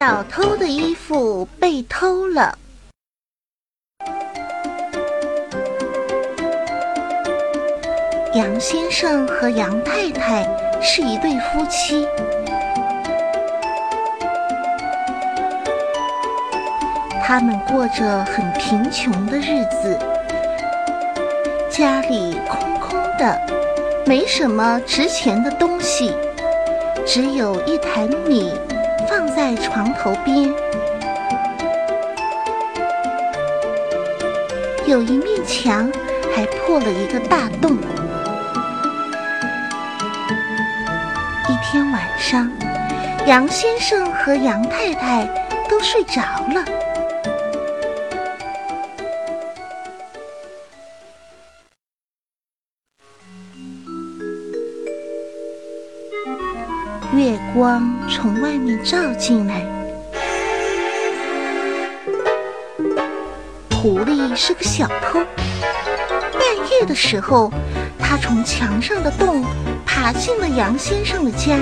小偷的衣服被偷了。杨先生和杨太太是一对夫妻，他们过着很贫穷的日子，家里空空的，没什么值钱的东西，只有一坛米放在床头边，有一面墙还破了一个大洞。一天晚上，杨先生和杨太太都睡着了。月光从外面照进来。狐狸是个小偷，半夜的时候，他从墙上的洞。爬进了杨先生的家，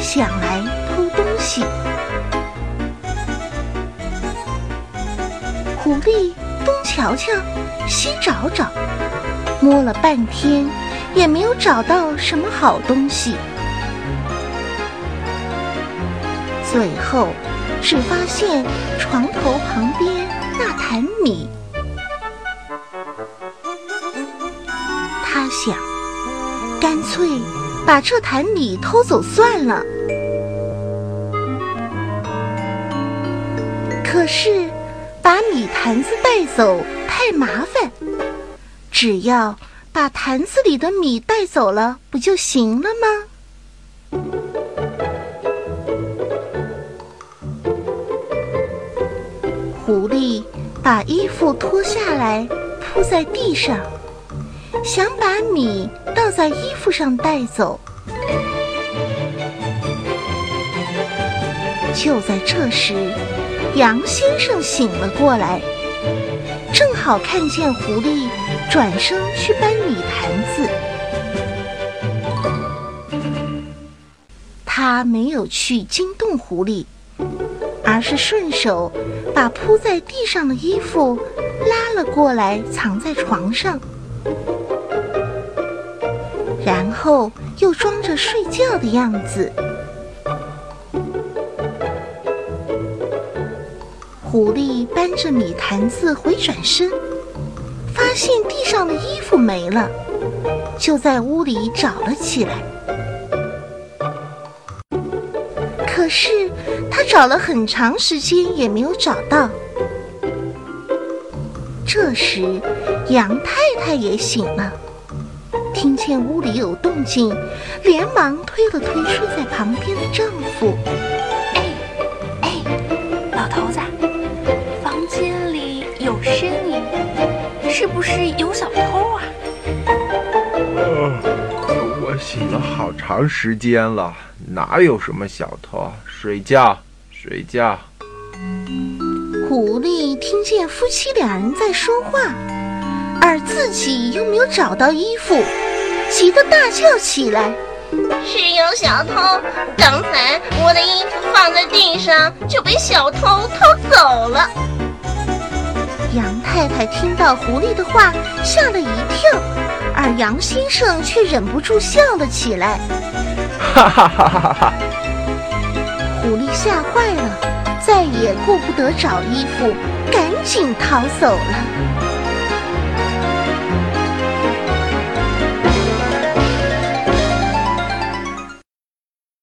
想来偷东西。狐狸东瞧瞧，西找找，摸了半天，也没有找到什么好东西。最后，只发现床头旁边那坛米。他想。干脆把这坛米偷走算了。可是把米坛子带走太麻烦，只要把坛子里的米带走了，不就行了吗？狐狸把衣服脱下来铺在地上。想把米倒在衣服上带走，就在这时，杨先生醒了过来，正好看见狐狸转身去搬米坛子。他没有去惊动狐狸，而是顺手把铺在地上的衣服拉了过来，藏在床上。然后又装着睡觉的样子。狐狸搬着米坛子回转身，发现地上的衣服没了，就在屋里找了起来。可是他找了很长时间也没有找到。这时，杨太太也醒了。听见屋里有动静，连忙推了推睡在旁边的丈夫。了好长时间了，哪有什么小偷？睡觉，睡觉。狐狸听见夫妻两人在说话，而自己又没有找到衣服。急得大叫起来：“是有小偷！刚才我的衣服放在地上，就被小偷偷走了。”杨太太听到狐狸的话，吓了一跳，而杨先生却忍不住笑了起来：“哈哈哈哈哈！”狐狸吓坏了，再也顾不得找衣服，赶紧逃走了。